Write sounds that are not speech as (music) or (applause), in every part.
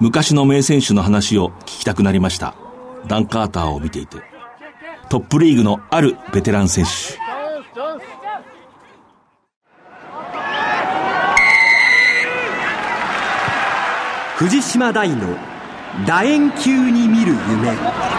昔の名選手の話を聞きたくなりました。ダン・カーターを見ていて。トップリーグのあるベテラン選手。藤島大の楕円球に見る夢。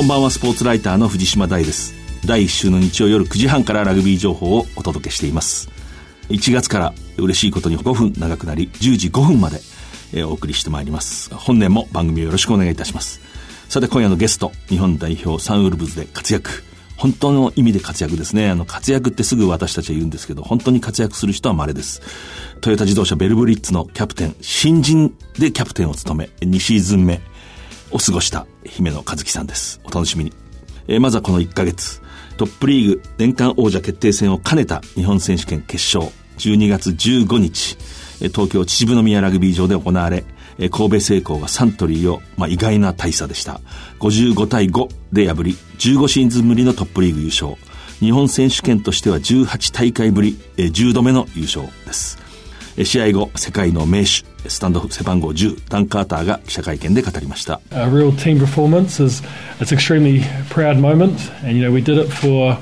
こんばんはスポーツライターの藤島大です。第1週の日曜夜9時半からラグビー情報をお届けしています。1月から嬉しいことに5分長くなり10時5分までお送りしてまいります。本年も番組をよろしくお願いいたします。さて今夜のゲスト日本代表サンウルブズで活躍。本当の意味で活躍ですね。あの、活躍ってすぐ私たちは言うんですけど、本当に活躍する人は稀です。トヨタ自動車ベルブリッツのキャプテン、新人でキャプテンを務め、2シーズン目。を過ごした姫野和樹さんです。お楽しみに。えー、まずはこの1ヶ月、トップリーグ年間王者決定戦を兼ねた日本選手権決勝、12月15日、東京秩父宮ラグビー場で行われ、神戸製鋼がサントリーを、まあ、意外な大差でした。55対5で破り、15シーズンぶりのトップリーグ優勝。日本選手権としては18大会ぶり、10度目の優勝です。試合後、世界の名手、スタンド背番号10、ダン・カーターが記者会見で語りました。A real team performance is it's extremely proud moment, and you know we did it for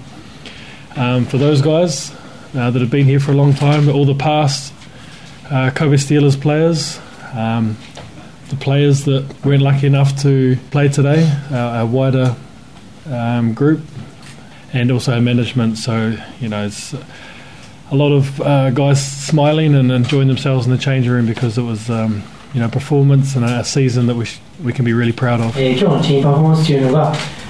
um, for those guys uh, that have been here for a long time, all the past uh, Kobe Steelers players, um, the players that weren't lucky enough to play today, our, our wider um, group, and also our management. So, you know, it's a lot of uh, guys smiling and enjoying themselves in the change room because it was, um, you know, performance and a season that we, sh- we can be really proud of.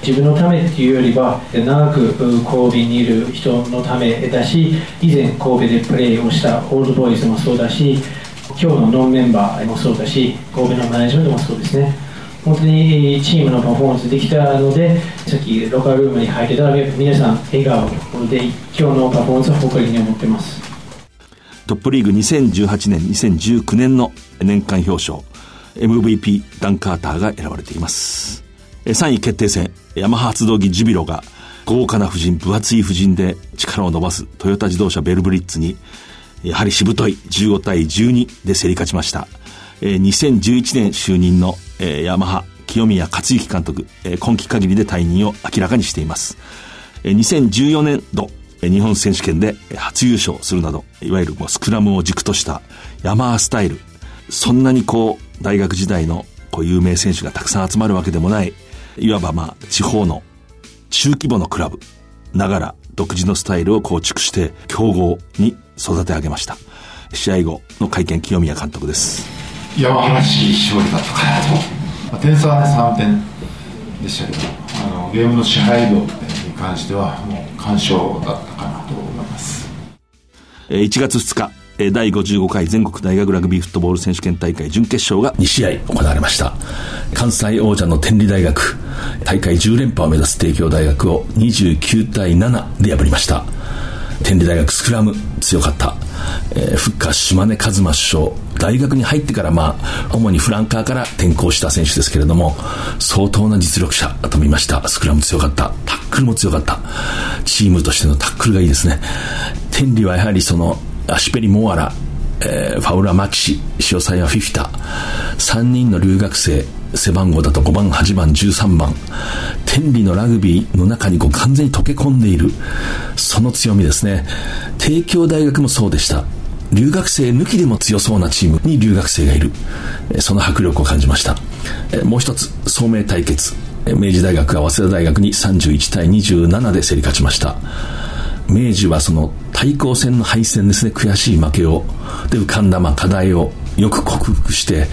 自分のためっていうよりは長く神戸にいる人のためだし以前神戸でプレーをしたオールドボーイズもそうだし今日のノンメンバーもそうだし神戸のマネジメントもそうですね 本当にチームのパフォーマンスできたのでさっきロッカールームに入ってたら皆さん笑顔で今日のパフォーマンスは誇りに思ってますトップリーグ2018年2019年の年間表彰 MVP ダン・カーターが選ばれています3位決定戦ヤマハ発動機ジュビロが豪華な布陣、分厚い布陣で力を伸ばすトヨタ自動車ベルブリッツに、やはりしぶとい15対12で競り勝ちました。2011年就任の、えー、ヤマハ清宮克之監督、えー、今季限りで退任を明らかにしています。えー、2014年度、日本選手権で初優勝するなど、いわゆるもうスクラムを軸としたヤマハスタイル。そんなにこう、大学時代のこう有名選手がたくさん集まるわけでもない、いわばまあ地方の中規模のクラブながら独自のスタイルを構築して強豪に育て上げました試合後の会見清宮監督です山原しい勝利だったかなと、まあ、点差は、ね、3点でしたけどあのゲームの支配度に関してはもう完勝だったかなと思います1月2日第55回全国大学ラグビーフットボール選手権大会準決勝が2試合行われました。関西王者の天理大学、大会10連覇を目指す帝京大学を29対7で破りました。天理大学スクラム強かった。えー、フッカー島根和馬首相、大学に入ってからまあ、主にフランカーから転向した選手ですけれども、相当な実力者だと見ました。スクラム強かった。タックルも強かった。チームとしてのタックルがいいですね。天理はやはりそのアシペリ・モアラ、えー、ファウラ・マキシ、シオサイア・フィフィタ、3人の留学生、背番号だと5番、8番、13番、天理のラグビーの中にこう完全に溶け込んでいる、その強みですね。帝京大学もそうでした。留学生抜きでも強そうなチームに留学生がいる。その迫力を感じました。もう一つ、聡明対決。明治大学が早稲田大学に31対27で競り勝ちました。明治はその対抗戦の敗戦ですね、悔しい負けを、で浮かんだまあ課題をよく克服して、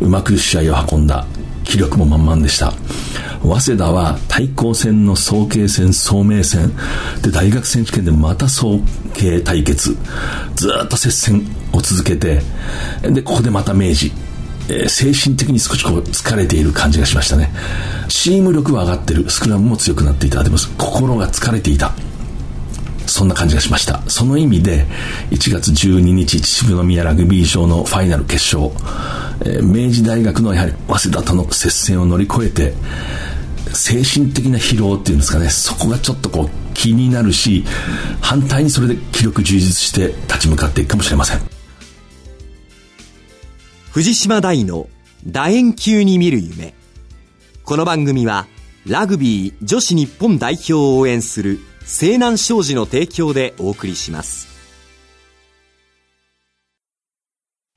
うまく試合を運んだ、気力も満々でした。早稲田は対抗戦の早慶戦、聡明戦、で大学選手権でまた早慶対決、ずっと接戦を続けて、で、ここでまた明治、えー、精神的に少しこう疲れている感じがしましたね。チーム力は上がってる、スクラムも強くなっていた、でも心が疲れていた。そんな感じがしました。その意味で、1月12日、秩父宮ラグビー場のファイナル決勝、明治大学のやはり早稲田との接戦を乗り越えて、精神的な疲労っていうんですかね、そこがちょっとこう気になるし、反対にそれで気力充実して立ち向かっていくかもしれません。藤島大の楕円球に見る夢。この番組は、ラグビー女子日本代表を応援する西南商事の提供でお送りします。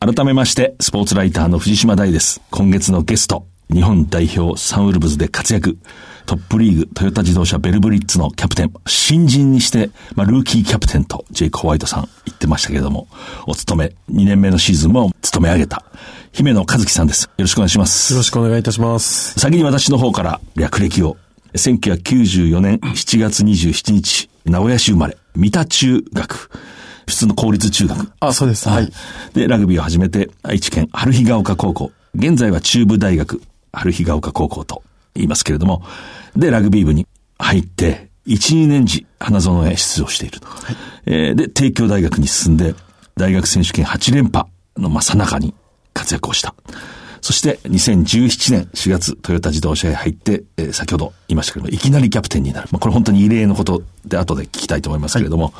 改めましてスポーツライターの藤島大です。今月のゲスト日本代表サンウルブズで活躍トップリーグトヨタ自動車ベルブリッツのキャプテン新人にして、まあ、ルーキーキャプテンとジェイク・ホワイトさん言ってましたけれどもお勤め2年目のシーズンも務め上げた姫野和樹さんです。よろしくお願いします。よろしくお願いいたします。先に私の方から略歴を1994年7月27日、名古屋市生まれ、三田中学、普通の公立中学。あ、そうです。はい。で、ラグビーを始めて、愛知県春日ヶ丘高校。現在は中部大学、春日ヶ丘高校と言いますけれども、で、ラグビー部に入って、1、2年時、花園へ出場している。はい、えー、で、帝京大学に進んで、大学選手権8連覇の、まさなかに活躍をした。そして2017年4月トヨタ自動車へ入って、えー、先ほど言いましたけども、いきなりキャプテンになる。まあ、これ本当に異例のことで後で聞きたいと思いますけれども、は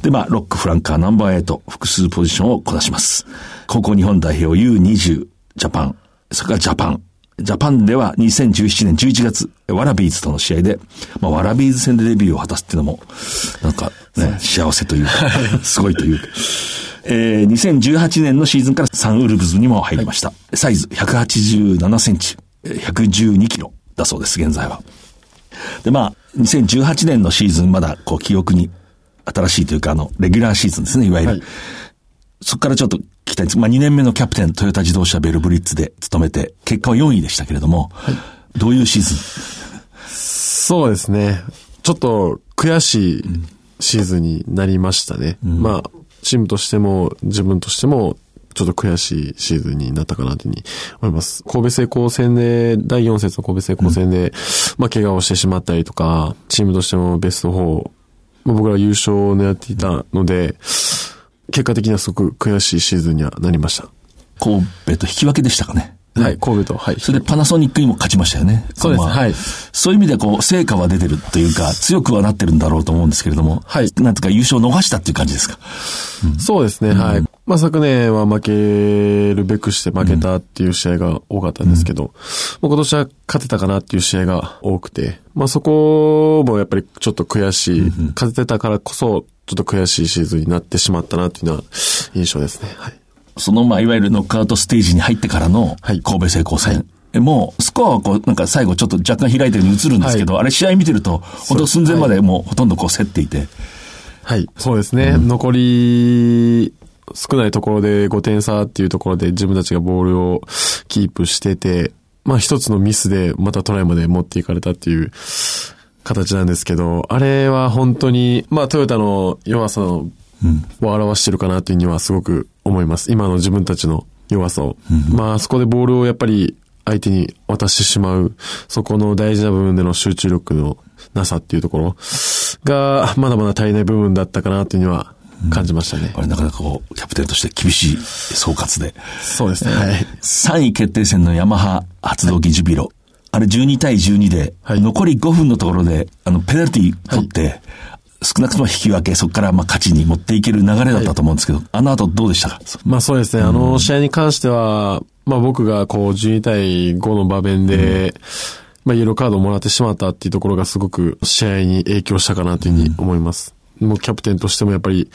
い、で、まあ、ロック、フランカー、ナンバー8、複数ポジションをこなします。高校日本代表 U20、ジャパン、それからジャパン、ジャパンでは2017年11月、ワラビーズとの試合で、まあ、ワラビーズ戦でデビューを果たすっていうのも、なんかね、幸せというか、(laughs) すごいというか。えー、2018年のシーズンからサンウルブズにも入りました。はい、サイズ187センチ、112キロだそうです、現在は。で、まあ、2018年のシーズンまだ、こう、記憶に新しいというか、あの、レギュラーシーズンですね、いわゆる。はい、そこからちょっと聞きたいんです。まあ、2年目のキャプテン、トヨタ自動車ベルブリッツで務めて、結果は4位でしたけれども、はい、どういうシーズン？そうですね。ちょっと悔しいシーズンになりましたね。うん、まあ、チームとしても、自分としても、ちょっと悔しいシーズンになったかなというふうに思います。神戸成功戦で、第4節の神戸成功戦で、うん、まあ、怪我をしてしまったりとか、チームとしてもベスト4、まあ、僕ら優勝を狙っていたので、結果的にはすごく悔しいシーズンにはなりました。神戸と引き分けでしたかね。はい、神戸と。はい。それでパナソニックにも勝ちましたよね。そうです。はい。そういう意味でこう、成果は出てるというか、強くはなってるんだろうと思うんですけれども。はい。なんとか優勝を逃したっていう感じですか？うん、そうですね、はい。まあ昨年は負けるべくして負けたっていう試合が多かったんですけど、うん、今年は勝てたかなっていう試合が多くて、まあそこもやっぱりちょっと悔しい、うん、勝てたからこそ、ちょっと悔しいシーズンになってしまったなっていうのは印象ですね。はい。その、まあ、いわゆるノックアウトステージに入ってからの、神戸成功戦。はい、もう、スコアはこう、なんか最後ちょっと若干開いてるように映るんですけど、はい、あれ試合見てると、本当寸前までもうほとんどこう競っていて。はい、そうですね。うん、残り、少ないところで5点差っていうところで自分たちがボールをキープしてて、まあ一つのミスでまたトライまで持っていかれたっていう形なんですけど、あれは本当に、まあトヨタの弱さを表してるかなっていうにはすごく思います。今の自分たちの弱さを。まあ、そこでボールをやっぱり相手に渡してしまう、そこの大事な部分での集中力のなさっていうところが、まだまだ足りない部分だったかなっていうには感じましたね。うん、れなかなかこう、キャプテンとして厳しい総括で。そうですね。はい。3位決定戦のヤマハ発動機ジュビロ。はい、あれ12対12で、はい、残り5分のところで、あの、ペナルティ取って、はい少なくとも引き分け、そこからまあ勝ちに持っていける流れだったと思うんですけど、はい、あの後どうでしたか？まあそうですね、あの試合に関しては、まあ僕がこう12対5の場面で、うん、まあイエローカードをもらってしまったっていうところがすごく試合に影響したかなというふうに思います。うん、もうキャプテンとしてもやっぱり、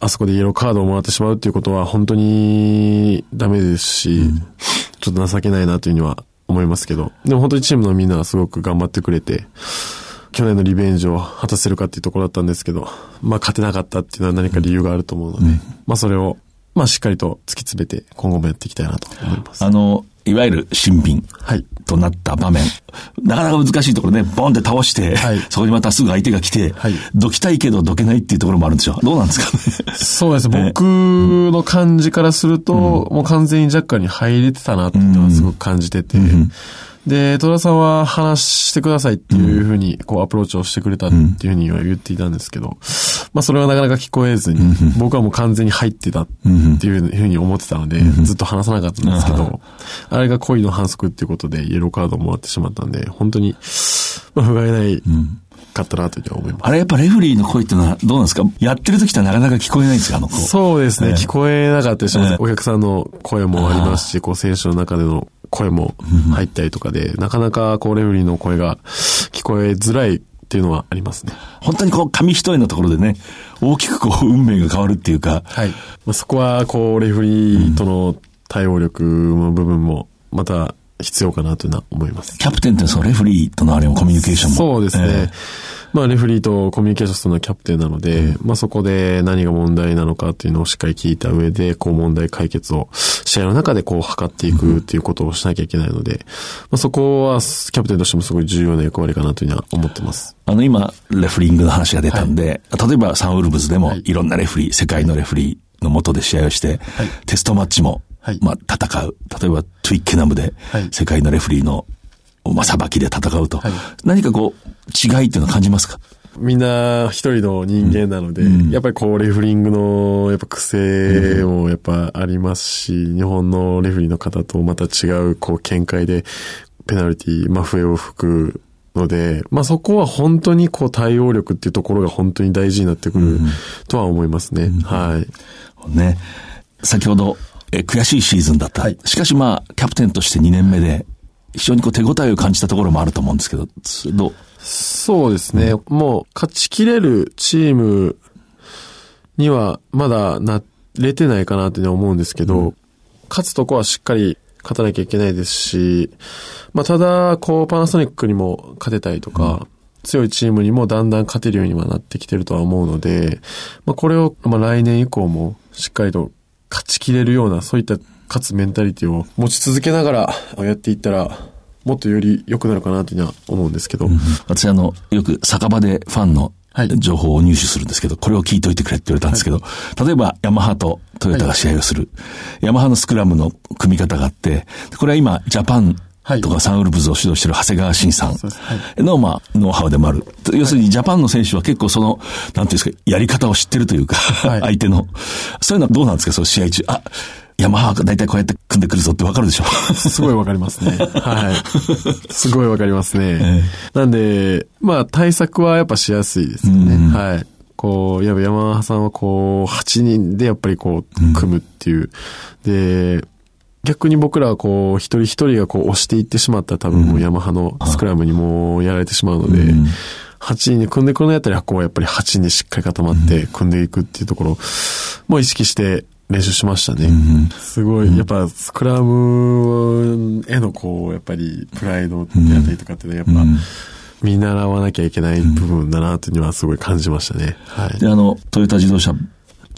あそこでイエローカードをもらってしまうっていうことは本当にダメですし、うん、ちょっと情けないなというふうには思いますけど、でも本当にチームのみんなはすごく頑張ってくれて、去年のリベンジを果たせるかっていうところだったんですけど、まあ勝てなかったっていうのは何か理由があると思うので、うん、まあそれを、まあしっかりと突き詰めて今後もやっていきたいなと思います。あの、いわゆる新品となった場面、はい、なかなか難しいところね、ボンって倒して、はい、そこにまたすぐ相手が来て、はい、どきたいけどどけないっていうところもあるんでしょう。どうなんですかね。そうです。(laughs) 僕の感じからすると、うん、もう完全にジャッカーに入れてたなっていうのはすごく感じてて、うんで、戸田さんは話してくださいっていうふうに、こう、アプローチをしてくれたっていうふうには言っていたんですけど、まあ、それはなかなか聞こえずに、僕はもう完全に入ってたっていうふうに思ってたので、ずっと話さなかったんですけど、あれが恋の反則っていうことで、イエローカードをもらってしまったんで、本当に、まあ、不甲斐ない、かったなという思います。あれやっぱレフリーの声っていうのはどうなんですか？やってる時ってなかなか聞こえないんですか？あのそうですね、えー、聞こえなかったりします、えー、お客さんの声もありますし、こう選手の中での声も入ったりとかで、なかなかこうレフリーの声が聞こえづらいっていうのはありますね。本当にこう紙一重のところでね、大きくこう運命が変わるっていうか。はい。まあ、そこはこうレフリーとの対応力の部分もまた必要かなというのは思います。キャプテンってそのレフリーとのあれもコミュニケーションも。そうですね。えーまあ、レフリーとコミュニケーションするのはキャプテンなので、うん、まあ、そこで何が問題なのかっていうのをしっかり聞いた上で、こう問題解決を試合の中でこう測っていくっていうことをしなきゃいけないので、まあ、そこはキャプテンとしてもすごい重要な役割かなというふうには思ってます。あの、今、レフリングの話が出たんで、はい、例えばサンウルブズでもいろんなレフリー、世界のレフリーのもとで試合をして、はい、テストマッチもはい、まあ、戦う。例えば、トゥイッケナムで、世界のレフリーの、まあ、裁きで戦うと、はい、何かこう、違いっていうのは感じますか？みんな一人の人間なので、うん、やっぱりこう、レフリングの、やっぱ癖もやっぱありますし、うん、日本のレフリーの方とまた違う、こう、見解で、ペナルティ、まあ、笛を吹くので、まあ、そこは本当にこう、対応力っていうところが本当に大事になってくるとは思いますね。うん、はい。ね。先ほど、え悔しいシーズンだった。はい、しかしまあ、キャプテンとして2年目で、非常にこう手応えを感じたところもあると思うんですけど、どう？そうですね。うん、もう、勝ちきれるチームにはまだなれてないかなって思うんですけど、うん、勝つとこはしっかり勝たなきゃいけないですし、まあ、ただ、こう、パナソニックにも勝てたりとか、うん、強いチームにもだんだん勝てるようにはなってきてるとは思うので、まあ、これを、まあ、来年以降もしっかりと勝ちきれるような、そういった勝つメンタリティを持ち続けながらやっていったら、もっとより良くなるかなというのは思うんですけど。うん、私あの、よく酒場でファンの情報を入手するんですけど、これを聞いといてくれって言われたんですけど、はい、例えばヤマハとトヨタが試合をする、はい、ヤマハのスクラムの組み方があって、これは今、ジャパンとかサンウルブズを指導している長谷川慎さんの、まあ、ノウハウでもある。要するに、ジャパンの選手は結構その、なんていうんですか、やり方を知ってるというか、相手の。そういうのはどうなんですか、その試合中。あ、ヤマハが大体こうやって組んでくるぞってわかるでしょ？すごいわかりますね。はい。すごいわかりますね。(laughs) えー、なんで、まあ対策はやっぱしやすいですよね。うん、はい。こう、やっぱヤマハさんはこう、8人でやっぱりこう、組むっていう。うん、で、逆に僕らはこう、一人一人がこう押していってしまったら多分もうヤマハのスクラムにもやられてしまうので、うん。8人に組んでくるのやったら、こうやっぱり8人にしっかり固まって組んでいくっていうところも意識して練習しましたね。うん、すごい、やっぱスクラムへのこう、やっぱりプライドであったりとかってね、やっぱ、見習わなきゃいけない部分だなというのはすごい感じましたね。はい。で、あの、トヨタ自動車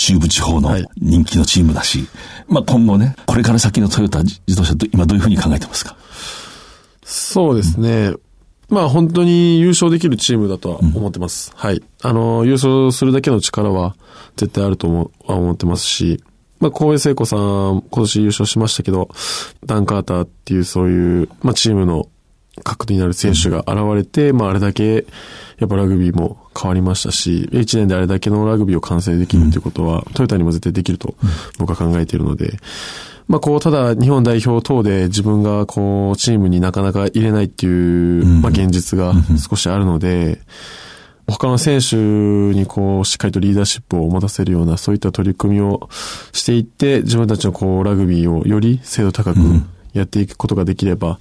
中部地方の人気のチームだし、はい、まあ今後ね、これから先のトヨタ自動車と今どういうふうに考えてますか？そうですね。うん、まあ本当に優勝できるチームだとは思ってます。うん、はい。あの、優勝するだけの力は絶対あると思思ってますし、まあ、光栄聖子さん、今年優勝しましたけど、ダン・カーターっていうそういう、まあ、チームの核になる選手が現れて、まあ、あれだけ、やっぱラグビーも変わりましたし、1年であれだけのラグビーを完成できるっていうことは、トヨタにも絶対できると僕は考えているので、まあこう、ただ日本代表等で自分がこう、チームになかなか入れないっていう、まあ現実が少しあるので、他の選手にこう、しっかりとリーダーシップを持たせるような、そういった取り組みをしていって、自分たちのこう、ラグビーをより精度高くやっていくことができれば、うん、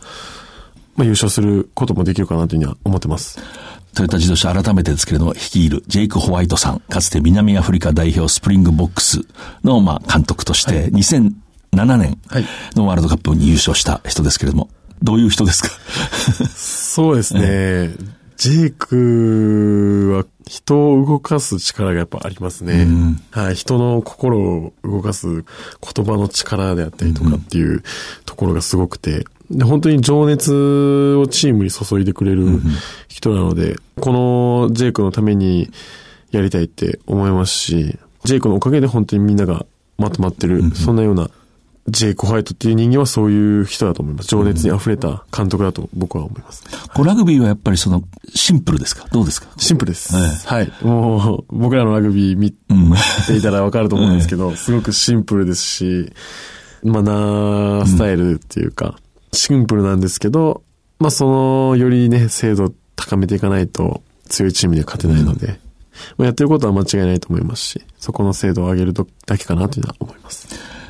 まあ優勝することもできるかなというふうには思ってます。トヨタ自動車改めてですけれども、率いるジェイク・ホワイトさん、かつて南アフリカ代表スプリングボックスの、まあ、監督として、はい、2007年のワールドカップに優勝した人ですけれども、どういう人ですか？そうですね。ジェイクは人を動かす力がやっぱありますね。うん、はい。人の心を動かす言葉の力であったりとかっていうところがすごくて、で、本当に情熱をチームに注いでくれる人なので、このジェイクのためにやりたいって思いますし、ジェイクのおかげで本当にみんながまとまってる、そんなようなジェイク・ホワイトっていう人間はそういう人だと思います。情熱に溢れた監督だと僕は思います、ね。こラグビーはやっぱりその、シンプルですか？どうですか？シンプルです、ええ、はい。もう、僕らのラグビー見ていたらわかると思うんですけど、(laughs) すごくシンプルですし、まあなスタイルっていうか、シンプルなんですけど、まあその、よりね、精度高めていかないと強いチームには勝てないので、まあ、やってることは間違いないと思いますし、そこの精度を上げるだけかなというのは思います。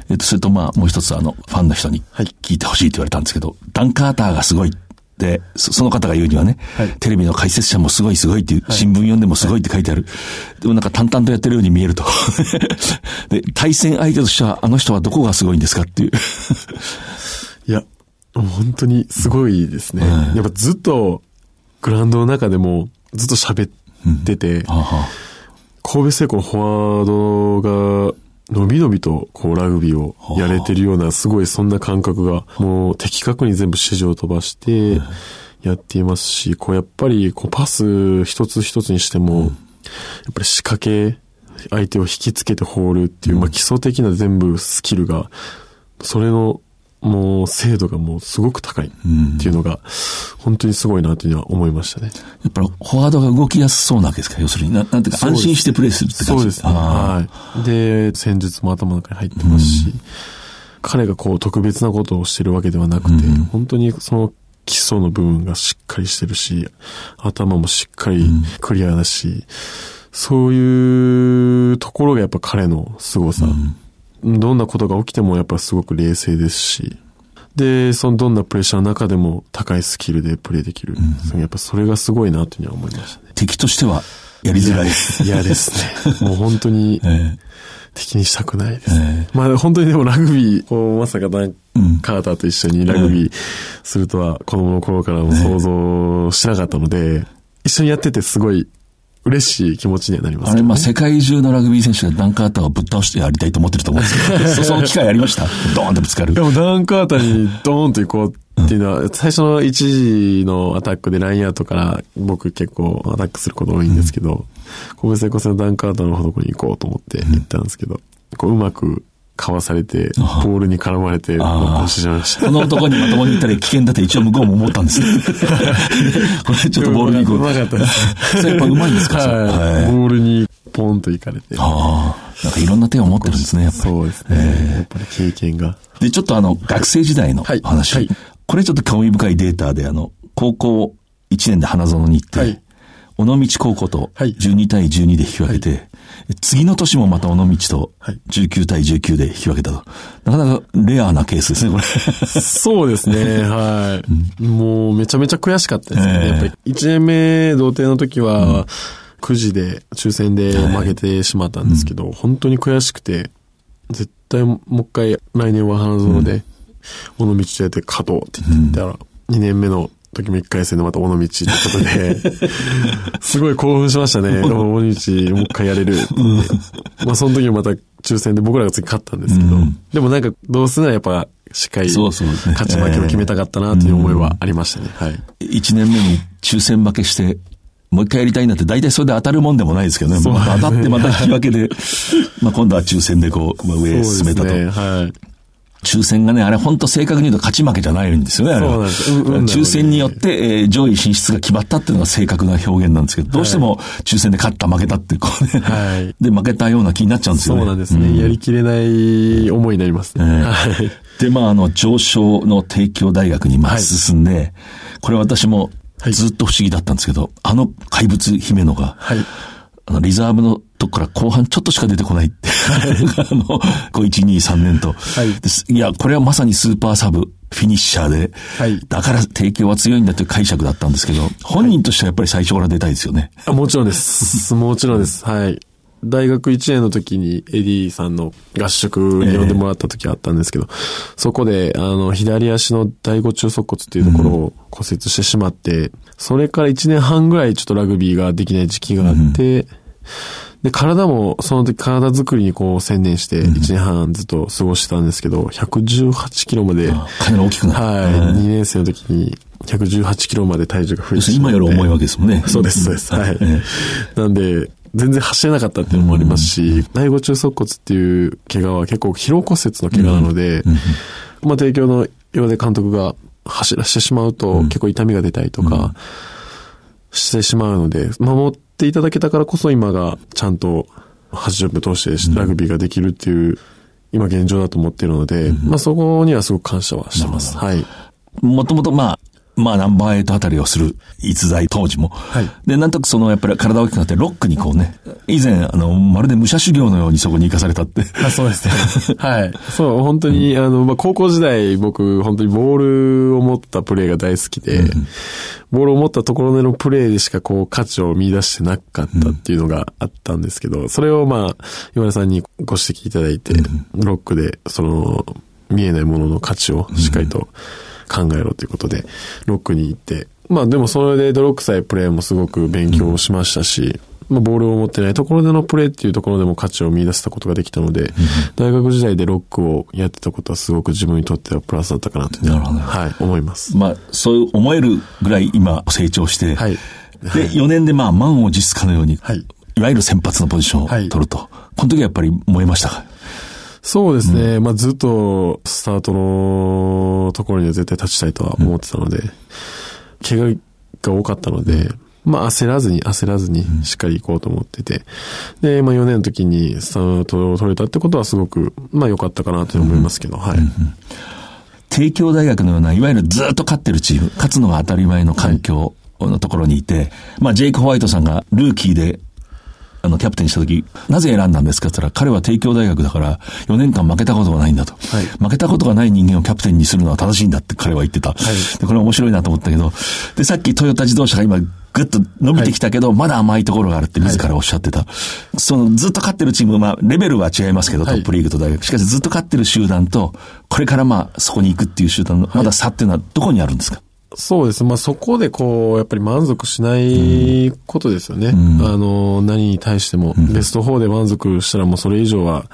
えっと、それとまあ、もう一つあの、ファンの人に聞いてほしいと言われたんですけど、はい、ダン・カーターがすごい。で、その方が言うにはね、はい、テレビの解説者もすごいすごいっていう、新聞読んでもすごいって書いてある。でもなんか淡々とやってるように見えると。(laughs) で、対戦相手としては、あの人はどこがすごいんですかっていう。いや、本当にすごいですね。やっぱずっと、グラウンドの中でもずっと喋ってて、うん。はは神戸製鋼のフォワードがのびのびとこうラグビーをやれてるような、すごいそんな感覚が、もう的確に全部指示を飛ばしてやっていますし、こうやっぱりこうパス一つ一つにしても、やっぱり仕掛け、相手を引きつけて放るっていう、まあ基礎的な全部スキルが、それのもう精度がもうすごく高いっていうのが、本当にすごいなというのは思いましたね。やっぱりフォワードが動きやすそうなわけですか？要するに。ななんていうか安心してプレーするって感じそうですね。はい。で、戦術も頭の中に入ってますし、彼がこう特別なことをしてるわけではなくて、本当にその基礎の部分がしっかりしてるし、頭もしっかりクリアだし、そういうところがやっぱ彼の凄さ。どんなことが起きてもやっぱすごく冷静ですし、で、そのどんなプレッシャーの中でも高いスキルでプレーできる。うん、やっぱそれがすごいなというふうには思いましたね。敵としてはやりづらい。嫌ですね。(laughs) もう本当に、敵にしたくないです、ね。えー、まあ本当にでもラグビーをまさかダンカーターと一緒にラグビーするとは子供の頃からも想像しなかったので、一緒にやっててすごい嬉しい気持ちにはなります、ね、あれ、まあ、世界中のラグビー選手がダンカーターをぶっ倒してやりたいと思ってると思うんですけど、(laughs) その機会ありました？ドーンとぶつかる。でも、ダンカーターにドーンと行こうっていうのは、最初の一時のアタックでラインアウトから僕結構アタックすること多いんですけど、神戸製鋼戦のダンカーターのとこに行こうと思って行ったんですけど、こううまくかわされて、ボールに絡まれて、ました。この男にまともに言ったら危険だって一応向こうも思ったんです (laughs) これちょっとボールに行こう。うまかったです。それやっぱうまいんですか、はい、ボールにポンと行かれて。ああ。なんかいろんな手を持ってるんですね、やっぱり。そうですね。えー、やっぱり経験が。で、ちょっとあの、学生時代の話。はいはい、これちょっと興味深いデータで、あの、高校1年で花園に行って、はい、尾道高校と12対12で引き分けて、次の年もまた尾道と19対19で引き分けたと。なかなかレアなケースですね、これ。そうですね、はい、うん、もうめちゃめちゃ悔しかったですね。えー、やっぱり1年目童貞の時は、9時で抽選で負けてしまったんですけど、はい、本当に悔しくて、絶対もう一回来年は花園で、尾道でやって勝とうって言ってたら、2年目の時も一回戦でまた尾道ってことで、(laughs) すごい興奮しましたね。(laughs) 尾道もう一回やれるまあその時もまた抽選で僕らが次勝ったんですけど、うん、でもなんかどうすんならやっぱしっかり勝ち負けを決めたかったなという思いはありましたね。はい。一年目に抽選負けして、もう一回やりたいなって大体それで当たるもんでもないですけどね。また当たってまた引き分けで、まあ今度は抽選でこう、まあ、上へ進めたと。ね、はい。抽選がね、あれ本当正確に言うと勝ち負けじゃないんですよね、あれは。抽選によって、えー、上位進出が決まったっていうのが正確な表現なんですけど、どうしても抽選で勝った負けたってこうね、はい、で負けたような気になっちゃうんですよね。そうなんですね。うん、やりきれない思いになりますね。はい、で、まあ、あの、上昇の帝京大学にまあ進んで、はい、これ私もずっと不思議だったんですけど、あの怪物姫野が、はい、あの、リザーブのとこから後半ちょっとしか出てこないって。(laughs) あの、こう1、2、3年と。はい。いや、これはまさにスーパーサブ、フィニッシャーで。はい。だから提供は強いんだという解釈だったんですけど、本人としてはやっぱり最初から出たいですよね。あもちろんです。(laughs) もちろんです。はい。大学1年の時にエディさんの合宿に呼んでもらった時あったんですけど、えー、そこで、あの、左足の第五中足骨っていうところを骨折してしまって、うん、それから1年半ぐらいちょっとラグビーができない時期があって、うん、で、体もその時体作りにこう専念して1年半ずっと過ごしてたんですけど、118キロまで、かなり大きくなはい、2年生の時に118キロまで体重が増えて今より重いわけですもんね。そうです、そうです。はい。なんで、全然走れなかったっていうのもありますし、第五中足骨っていう怪我は結構疲労骨折の怪我なので、まあ提供の岩出監督が走らせてしまうと結構痛みが出たりとかしてしまうので、守っていただけたからこそ今がちゃんと80分通してラグビーができるっていう今現状だと思っているので、まあそこにはすごく感謝はしてます。はい。もともとまあ、まあナンバーエイトあたりをする逸材当時も。はい。で、なんとなくそのやっぱり体大きくなってロックにこうね、以前あの、まるで武者修行のようにそこに行かされたって。(laughs) あそうですね。はい。そう、本当に、うん、あの、まあ高校時代僕本当にボールを持ったプレーが大好きで、うん、ボールを持ったところでのプレーでしかこう価値を見出してなかったっていうのがあったんですけど、それをまあ、岩根さんにご指摘いただいて、ロックでその、見えないものの価値をしっかりと、うん考えろということで、ロックに行って、まあでもそれで泥臭いプレーもすごく勉強しましたし、まあ、ボールを持ってないところでのプレーっていうところでも価値を見出せたことができたので、うん、大学時代でロックをやってたことはすごく自分にとってはプラスだったかなというは、はい、思います。まあ、そう思えるぐらい今成長して、はい、で、4年でまあ満を持すかのように、はい、いわゆる先発のポジションを取ると、はい、この時はやっぱり燃えましたか？そうですね。うん、まあずっとスタートのところには絶対立ちたいとは思ってたので、うん、怪我が多かったので、まあ焦らずに焦らずにしっかり行こうと思ってて、で、まあ4年の時にスタートを取れたってことはすごく、まあ良かったかなと思いますけど、はい。帝京大学のような、いわゆるずっと勝ってるチーム、勝つのが当たり前の環境のところにいて、まあジェイク・ホワイトさんがルーキーであの、キャプテンにした時、なぜ選んだんですかって言ったら、彼は帝京大学だから、4年間負けたことがないんだと。はい、負けたことがない人間をキャプテンにするのは正しいんだって彼は言ってた。はい、でこれ面白いなと思ったけど、で、さっきトヨタ自動車が今、ぐっと伸びてきたけど、はい、まだ甘いところがあるって自らおっしゃってた。はい、その、ずっと勝ってるチーム、まあ、レベルは違いますけど、トップリーグと大学。しかしずっと勝ってる集団と、これからまあ、そこに行くっていう集団の、まだ差っていうのはどこにあるんですか？そうです。まあ、そこでこう、やっぱり満足しないことですよね。うん、あの、何に対しても、うん、ベスト4で満足したらもうそれ以上は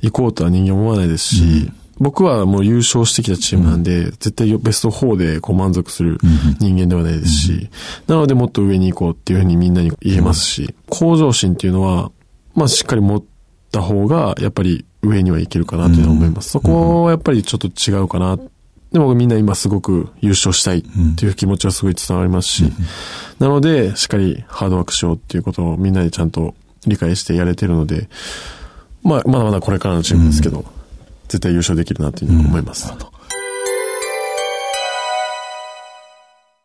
行こうとは人間思わないですし、うん、僕はもう優勝してきたチームなんで、絶対ベスト4でこう満足する人間ではないですし、なのでもっと上に行こうっていうふうにみんなに言えますし、向上心っていうのは、まあ、しっかり持った方が、やっぱり上にはいけるかなというのは思います。そこはやっぱりちょっと違うかなでもみんな今すごく優勝したいっていう気持ちはすごい伝わりますし、なので、しっかりハードワークしようっていうことをみんなでちゃんと理解してやれてるので、まあ、まだまだこれからのチームですけど、絶対優勝できるなというふうに思います。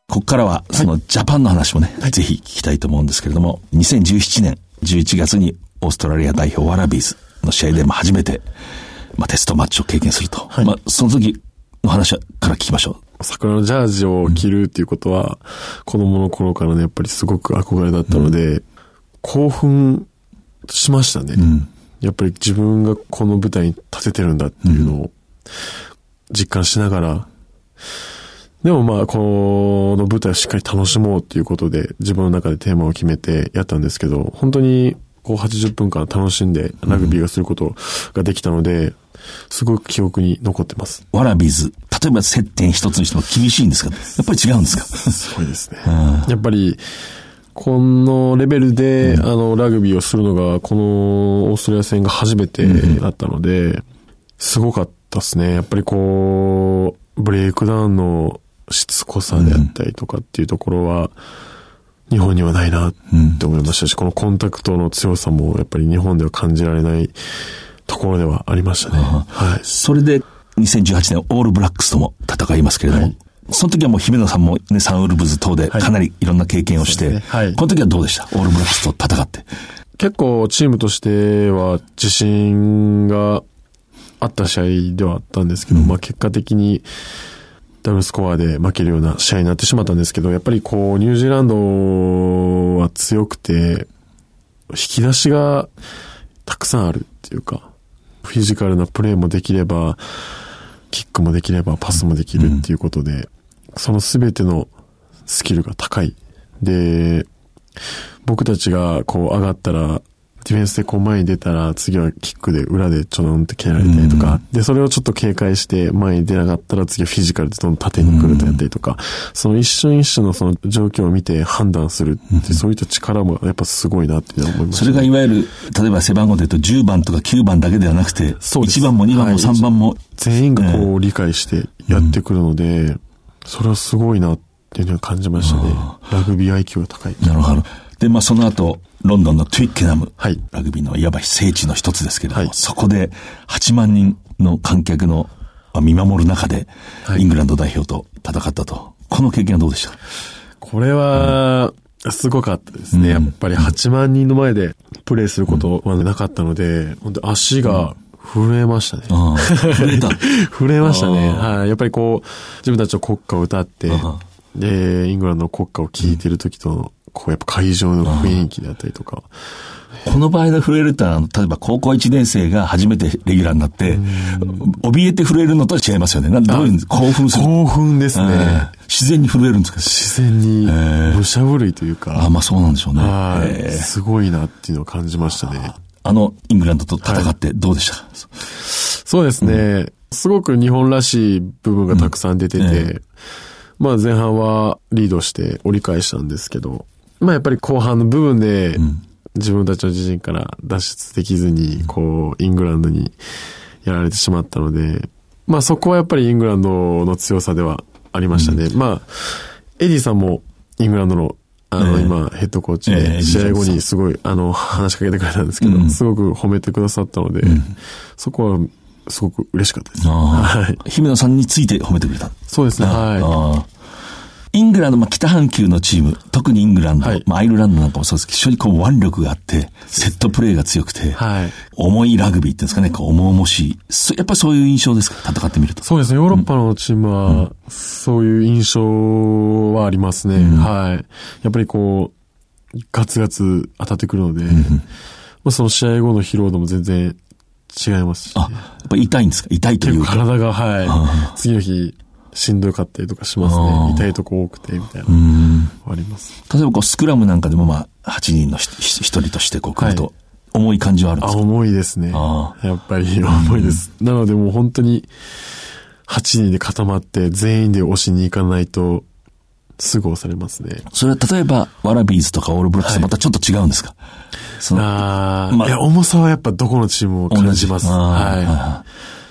ここからは、そのジャパンの話もね、はい、ぜひ聞きたいと思うんですけれども、2017年11月にオーストラリア代表ワラビーズの試合でも初めて、まあ、テストマッチを経験すると。はい、まあ、その時、の話から聞きましょう。桜のジャージを着るっていうことは、子供の頃からね、やっぱりすごく憧れだったので、うん、興奮しましたね、うん。やっぱり自分がこの舞台に立ててるんだっていうのを実感しながら、でもまあ、この舞台をしっかり楽しもうっていうことで、自分の中でテーマを決めてやったんですけど、本当にこう80分間楽しんでラグビーがすることができたので、すごく記憶に残ってます。ワラビーズ、例えば接点一つにしても厳しいんですか？(laughs) やっぱり違うんですか？すごいですね。(laughs) やっぱり、このレベルで、うん、あの、ラグビーをするのが、このオーストラリア戦が初めてだったので、うん、すごかったですね。やっぱりこう、ブレイクダウンのしつこさであったりとかっていうところは、日本にはないなって思いましたし、このコンタクトの強さもやっぱり日本では感じられないところではありましたね。は。い。それで2018年オールブラックスとも戦いますけれども、はい、その時はもう姫野さんもね、サンウルブズ等でかなりいろんな経験をして、はいね。はい、この時はどうでした？オールブラックスと戦って。結構チームとしては自信があった試合ではあったんですけど、うん、まあ結果的にダブルスコアで負けるような試合になってしまったんですけど、やっぱりこうニュージーランドは強くて、引き出しがたくさんあるっていうか、フィジカルなプレーもできれば、キックもできればパスもできるっていうことで、その全てのスキルが高い。で、僕たちがこう上がったら、ディフェンスでこう前に出たら、次はキックで裏でちょろんって蹴られたりとか、うん、で、それをちょっと警戒して前に出なかったら次はフィジカルでどんどん縦に来るとやったりとか、うん、その一瞬一瞬のその状況を見て判断するって、そういった力もやっぱすごいなって思います、ね、それがいわゆる、例えば背番号で言うと10番とか9番だけではなくて、そう1番も2番も3番も、はい、全員がこう理解してやってくるので、それはすごいなっていうのを感じましたね。ラグビー IQ が高い。なるほど。で、まあその後、ロンドンのトゥイッケナム、はい、ラグビーのいわば聖地の一つですけれども、はい、そこで8万人の観客の見守る中で、イングランド代表と戦ったと。この経験はどうでした？これは、すごかったですね。やっぱり8万人の前でプレーすることはなかったので、本当足が震えましたね。震えた (laughs) 震えましたね。はい。やっぱりこう、自分たちの国歌を歌って、で、イングランドの国歌を聴いてる時とこうやっぱ会場の雰囲気だったりとか。この場合で震えるってのは、例えば高校1年生が初めてレギュラーになって、怯えて震えるのとは違いますよね。なんどういう興奮する？興奮ですね、自然に震えるんですか？自然に、武者震いというか。あ、まあそうなんでしょうね。すごいなっていうのを感じましたね。あの、イングランドと戦ってどうでした、はい、そうですね、うん、すごく日本らしい部分がたくさん出てて、うん。えー、まあ前半はリードして折り返したんですけど、まあやっぱり後半の部分で、自分たちの自陣から脱出できずに、こう、イングランドにやられてしまったので、まあそこはやっぱりイングランドの強さではありましたね。うん、まあ、エディさんもイングランドのあの、今、ヘッドコーチで、試合後にすごい、あの、話しかけてくれたんですけど、すごく褒めてくださったので、そこは、すごく嬉しかったです。はい。姫野さんについて褒めてくれたそうですね、はい。イングランド、まあ、北半球のチーム、特にイングランド、はい、まあ、アイルランドなんかもそうですけど、非常にこう腕力があって、セットプレーが強くて、はい、重いラグビーっていうんですかね、こう重々しい。やっぱりそういう印象ですか？戦ってみると。そうですね、ヨーロッパのチームは、そういう印象はありますね。うん、はい。やっぱりこう、ガツガツ当たってくるので、うん、まあ、その試合後の疲労度も全然違いますし、あ、やっぱ痛いんですか？痛いというか。体が、はい。次の日、しんどかったりとかしますね。痛いとこ多くて、みたいな。あります。例えばこう、スクラムなんかでもまあ、8人の一人としてこう来ると、重い感じはあるんですか、あ、重いですね。やっぱり重いです。なのでもう本当に、8人で固まって全員で押しに行かないと、すぐ押されますね。それは例えば、ワラビーズとかオールブラックスとまたちょっと違うんですか、はい、そのあ、まあ、いや、重さはやっぱどこのチームも感じます。は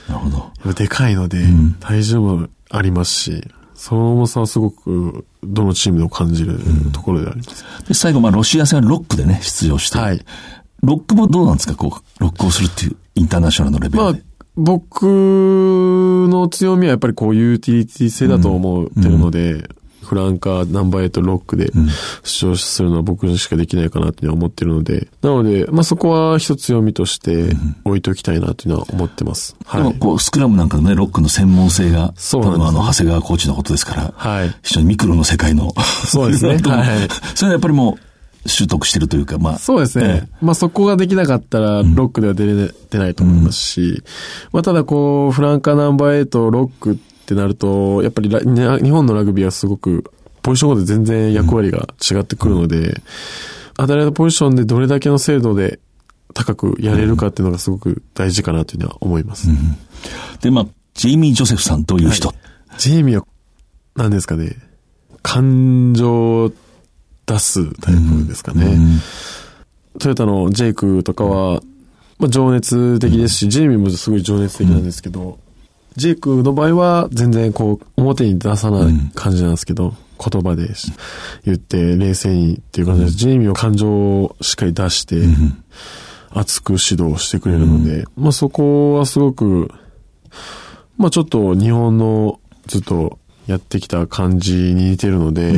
い。なるほど。でかいので、うん、体重もありますし、その重さはすごく、どのチームでも感じるところであります。うん、で、最後、まあ、ロシア戦はロックでね、出場して。はい。ロックもどうなんですかこう、ロックをするっていう、インターナショナルのレベルで。まあ、僕の強みはやっぱりこう、ユーティリティ性だと思ってるので、うんフランカー、ナンバーエイト、ロックで出場するのは僕しかできないかなって思ってるので、なので、まあ、そこは一つ強みとして置いておきたいなというのは思ってます。はい。でもこう、スクラムなんかのね、ロックの専門性が、そうなんです、ね、あの、長谷川コーチのことですから、はい。非常にミクロの世界の、そうですね。(laughs) はい。それはやっぱりもう、習得してるというか、まあ。そうですね。えまあそこができなかったら、ロックでは出れてないと思いますし、うん、まあただこう、フランカーナンバーエイト、ロックってなると、やっぱり日本のラグビーはすごく、ポジションごと全然役割が違ってくるので、うん、与えられたポジションでどれだけの精度で高くやれるかっていうのがすごく大事かなというのは思います。うん、で、まあ、ジェイミー・ジョセフさんという人。はい、ジェイミーは、何ですかね、感情を出すタイプですかね。うん、トヨタのジェイクとかは、まあ、情熱的ですし、ジェイミーもすごい情熱的なんですけど、ジェイクの場合は全然こう表に出さない感じなんですけど、言葉で言って冷静にっていう感じで、ジェイミーは感情をしっかり出して、熱く指導してくれるので、まあそこはすごく、まあちょっと日本のずっとやってきた感じに似てるので、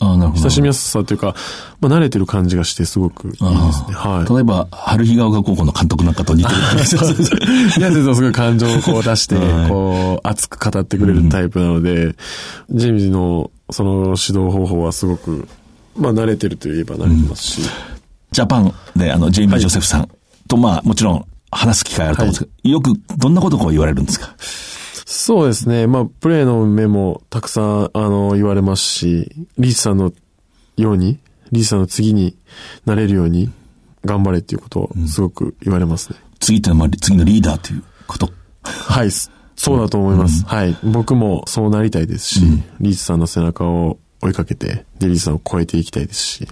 あなるほど。親しみやすさというか、まあ、慣れてる感じがしてすごくいいですね。はい。例えば、春日が丘高校の監督なんかと似てる。(laughs) いや、すごい感情をこう出して、(laughs) こう、熱く語ってくれるタイプなので、ジェームズのその指導方法はすごく、まあ、慣れてるといえば慣れてますし。ジャパンで、あの、ジェイミー・ジョセフさんと、まあ、もちろん話す機会あると思うんですけど、よくどんなことを言われるんですか？そうですね。まあ、プレーの面もたくさん、あの、言われますし、リーチさんのように、リーチさんの次になれるように、頑張れっていうことをすごく言われますね。うん、次ってのは、まあ、次のリーダーということはい、そうだと思います。うん、はい。僕もそうなりたいですし、うん、リーチさんの背中を追いかけて、で、リーチさんを超えていきたいですし、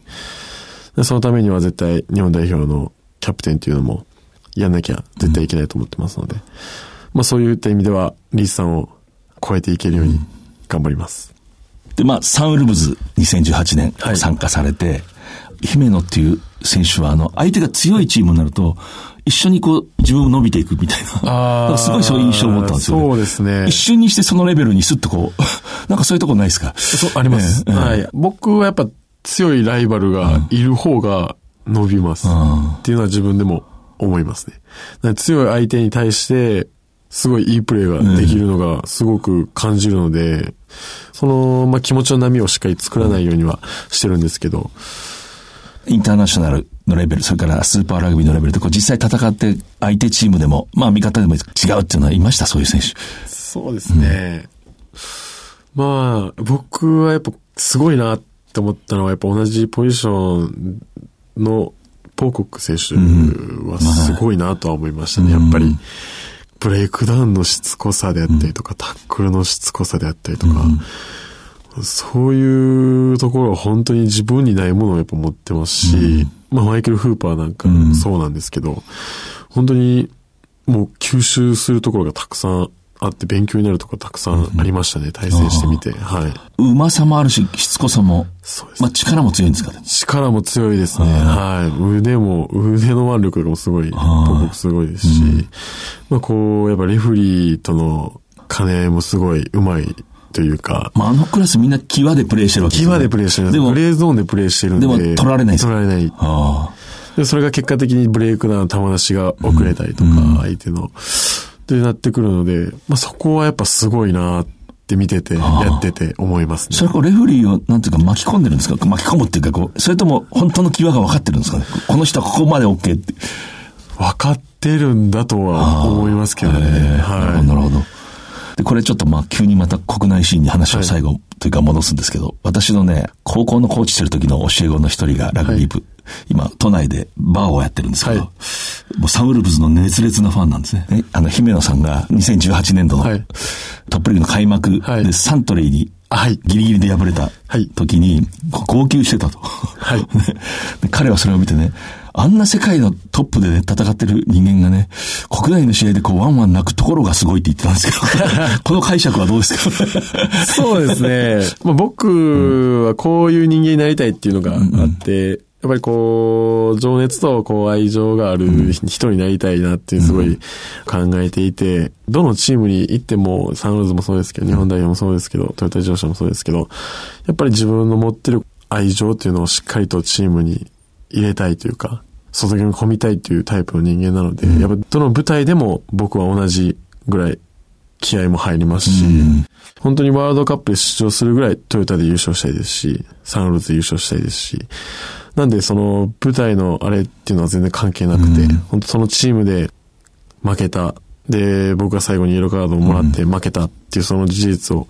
そのためには絶対日本代表のキャプテンっていうのもやんなきゃ絶対いけないと思ってますので、まあそういった意味では、リースさんを超えていけるように頑張ります。で、まあ、サンウルブズ2018年参加されて、はい、姫野っていう選手は、あの、相手が強いチームになると、一緒にこう、自分を伸びていくみたいな。すごいそういう印象を持ったんですよ、ね。そうですね。一瞬にしてそのレベルにスッとこう、(laughs) なんかそういうとこないですか？そう、あります、ね、はい。僕はやっぱ強いライバルがいる方が伸びます。っていうのは自分でも思いますね。強い相手に対して、すごいいいプレーができるのがすごく感じるので、うん、その、まあ、気持ちの波をしっかり作らないようにはしてるんですけど、インターナショナルのレベル、それからスーパーラグビーのレベルで、こう実際戦って相手チームでも、まあ味方でも違うっていうのはいましたそういう選手。そうですね。うん、まあ、僕はやっぱすごいなって思ったのは、やっぱ同じポジションのポーコック選手はすごいなとは思いましたね、やっぱり。ブレイクダウンのしつこさであったりとか、タックルのしつこさであったりとか、そういうところは本当に自分にないものをやっぱ持ってますし、まあマイケル・フーパーなんかそうなんですけど、本当にもう吸収するところがたくさんあって勉強になるところたくさんありましたね、対戦してみて。はい。うまさもあるし、しつこさも。そうです、まあ力も強いんですかね。力も強いですね。はい。腕も、腕の腕力もすごい、僕すごいですし、うん、まあこう、やっぱレフリーとの兼ね合いもすごいうまいというか。まあ、あのクラスみんな際でプレイしてるわけですね。際でプレイしてるでも、プレイゾーンでプレイしてるんで。でも、取られない取られない。で、それが結果的にブレイクダウン、球出しが遅れたりとか、うん、相手の。ってなってくるので、まあ、そこはやっぱすごいなって見てて、やってて思いますね。それこうレフリーをなんていうか巻き込んでるんですか？巻き込むっていうかこう、それとも本当の際が分かってるんですか？ねこの人はここまで OK って。分かってるんだとは思いますけどね。はい。なるほど。で、これちょっとまあ急にまた国内シーンに話を最後というか戻すんですけど、はい、私のね、高校のコーチしてる時の教え子の一人がラグビー部、はい、今都内でバーをやってるんですけど、はい、もうサンウルブズの熱烈なファンなんですね。あの、姫野さんが2018年度のトップリーグの開幕でサントリーにはい。ギリギリで敗れた時に、号泣してたと。はい。(laughs) 彼はそれを見てね、あんな世界のトップでね、戦ってる人間がね、国内の試合でこうワンワン泣くところがすごいって言ってたんですけど、(laughs) この解釈はどうですか？そうですね。(laughs) まあ、僕はこういう人間になりたいっていうのがあって、うんやっぱりこう、情熱とこう愛情がある人になりたいなっていうすごい考えていて、どのチームに行っても、サンローズもそうですけど、日本代表もそうですけど、トヨタ自動車もそうですけど、やっぱり自分の持ってる愛情っていうのをしっかりとチームに入れたいというか、注ぎ込みたいというタイプの人間なので、やっぱどの舞台でも僕は同じぐらい気合も入りますし、本当にワールドカップで出場するぐらいトヨタで優勝したいですし、サンローズで優勝したいですし、なんでその舞台のあれっていうのは全然関係なくて、うん、本当そのチームで負けた。で、僕が最後にイエローカードをもらって負けたっていうその事実を、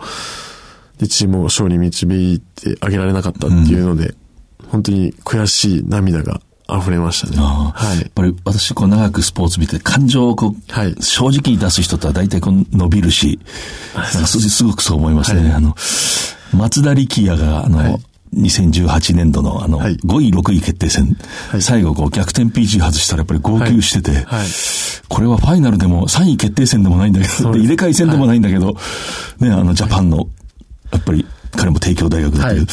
で、チームを勝利導いてあげられなかったっていうので、うん、本当に悔しい涙が溢れましたね。はい。やっぱり私、こう長くスポーツ見て、感情をこう、はい、正直に出す人とは大体こう伸びるし、すごくそう思いますね。はい、あの、松田力也が、あの、はい2018年度のあの、5位、6位決定戦、はい、最後こう逆転 PG 外したらやっぱり号泣してて、はい。はい、これはファイナルでも3位決定戦でもないんだけど、入れ替え戦でもないんだけど、ね、あのジャパンの、やっぱり彼も帝京大学だけど、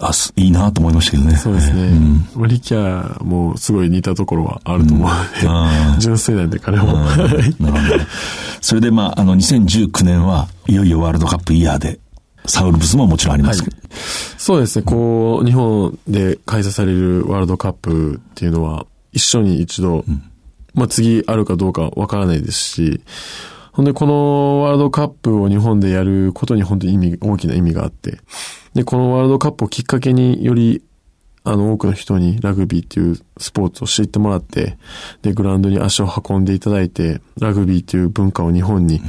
あ、いいなと思いましたけどね。そうですね。うん、リキャもすごい似たところはあると思うので、純粋なんで彼も。なるほど。それでまあ、あの、2019年はいよいよワールドカップイヤーで、サウルブスももちろんありますけど、はい、そうですね、こう、日本で開催されるワールドカップっていうのは、一緒に一度、うん、まあ次あるかどうかわからないですし、ほんで、このワールドカップを日本でやることに本当に意味、大きな意味があって、で、このワールドカップをきっかけによりあの、多くの人にラグビーっていうスポーツを知ってもらって、で、グラウンドに足を運んでいただいて、ラグビーという文化を日本に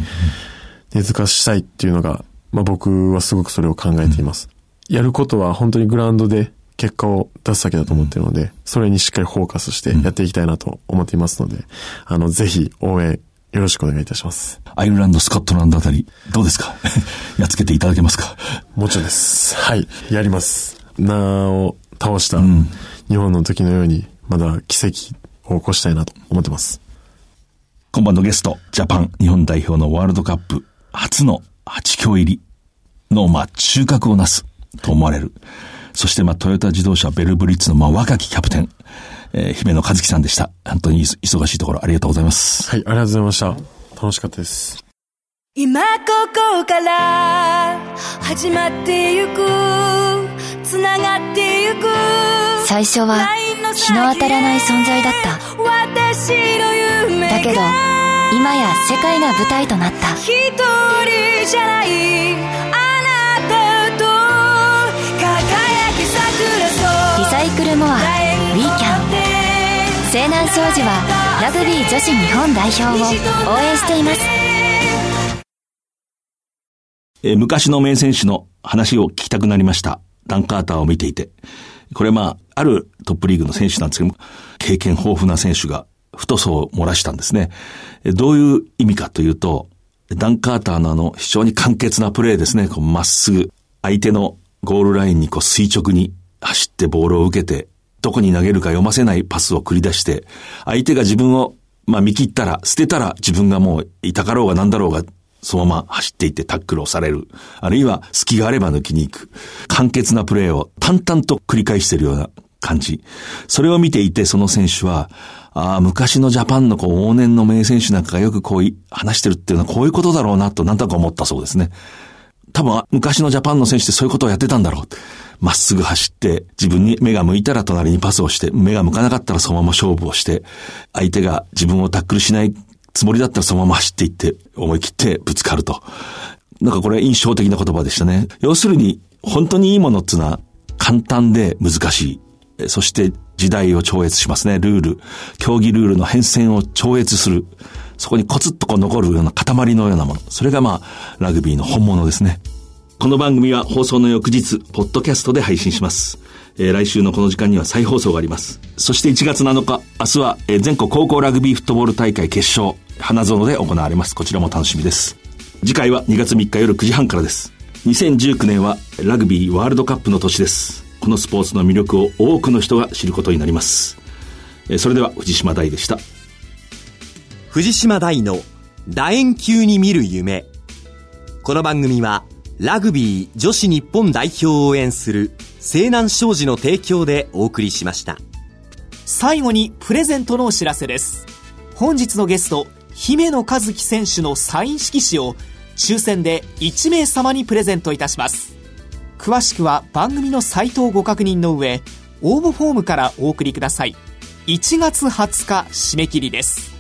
根付かしたいっていうのが、まあ僕はすごくそれを考えています。やることは本当にグラウンドで結果を出すだけだと思ってるので、それにしっかりフォーカスしてやっていきたいなと思っていますので、あの、ぜひ応援よろしくお願いいたします。アイルランド、スコットランドあたり、どうですか？(laughs) やっつけていただけますか？もちろんです。はい、やります。なを倒した日本の時のように、まだ奇跡を起こしたいなと思ってます。今晩のゲスト、ジャパン日本代表のワールドカップ初の8強入りの、まあ、中核をなすと思われる。そして、まあ、トヨタ自動車ベルブリッツの、まあ、若きキャプテン、えー、姫野和樹さんでした。本当に忙しいところありがとうございます。はい、ありがとうございました。楽しかったです。今ここから始まってゆくつながってゆく最初は日の当たらない存在だっただけど今や世界が舞台となった。一人じゃないあなたと輝き桜リサイクルモアウィーキャン西南商事はラグビー女子日本代表を応援しています。えー、昔の名選手の話を聞きたくなりました。ダン・カーターを見ていて。これまあ、あるトップリーグの選手なんですけども、経験豊富な選手が太さを漏らしたんですね。どういう意味かというと、ダン・カーターのあの非常に簡潔なプレーですね。まっすぐ、相手のゴールラインにこう垂直に走ってボールを受けて、どこに投げるか読ませないパスを繰り出して、相手が自分をまあ見切ったら、捨てたら自分がもういたかろうが何だろうがそのまま走っていってタックルをされる。あるいは隙があれば抜きに行く。簡潔なプレーを淡々と繰り返しているような感じ。それを見ていて、その選手は、ああ、昔のジャパンのこう往年の名選手なんかがよくこう話してるっていうのはこういうことだろうなとなんとか思ったそうですね。多分昔のジャパンの選手ってそういうことをやってたんだろう。まっすぐ走って、自分に目が向いたら隣にパスをして、目が向かなかったらそのまま勝負をして、相手が自分をタックルしないつもりだったらそのまま走っていって、思い切ってぶつかると。なんかこれ印象的な言葉でしたね。要するに、本当にいいものっていうのは簡単で難しい。そして時代を超越しますね。ルール。競技ルールの変遷を超越する。そこにコツッとこう残るような塊のようなもの。それがまあ、ラグビーの本物ですね。この番組は放送の翌日、ポッドキャストで配信します。えー、来週のこの時間には再放送があります。そして1月7日、明日は、え、全国高校ラグビーフットボール大会決勝。花園で行われます。こちらも楽しみです。次回は2月3日夜9時半からです。2019年はラグビーワールドカップの年です。このスポーツの魅力を多くの人が知ることになります。それでは藤島大でした。藤島大の楕円球に見る夢。この番組はラグビー女子日本代表を応援する西南商事の提供でお送りしました。最後にプレゼントのお知らせです。本日のゲスト、姫野和樹選手のサイン色紙を抽選で1名様にプレゼントいたします。詳しくは番組のサイトをご確認の上、応募フォームからお送りください。1月20日締め切りです。